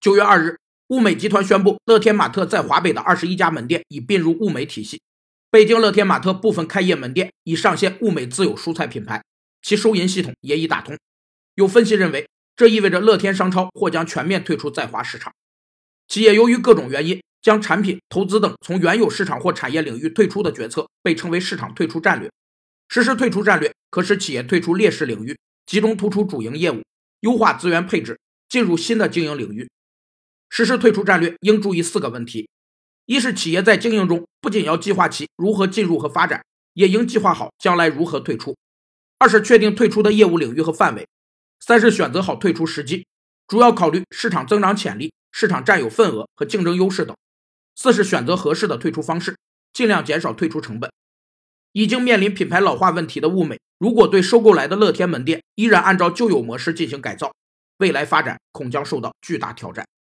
九月二日，物美集团宣布，乐天玛特在华北的二十一家门店已并入物美体系。北京乐天玛特部分开业门店已上线物美自有蔬菜品牌，其收银系统也已打通。有分析认为，这意味着乐天商超或将全面退出在华市场。企业由于各种原因，将产品、投资等从原有市场或产业领域退出的决策，被称为市场退出战略。实施退出战略，可使企业退出劣势领域，集中突出主营业务，优化资源配置，进入新的经营领域。实施退出战略应注意四个问题。一是企业在经营中不仅要计划其如何进入和发展，也应计划好将来如何退出。二是确定退出的业务领域和范围。三是选择好退出时机，主要考虑市场增长潜力、市场占有份额和竞争优势等。四是选择合适的退出方式，尽量减少退出成本。已经面临品牌老化问题的物美，如果对收购来的乐天门店依然按照旧有模式进行改造，未来发展恐将受到巨大挑战。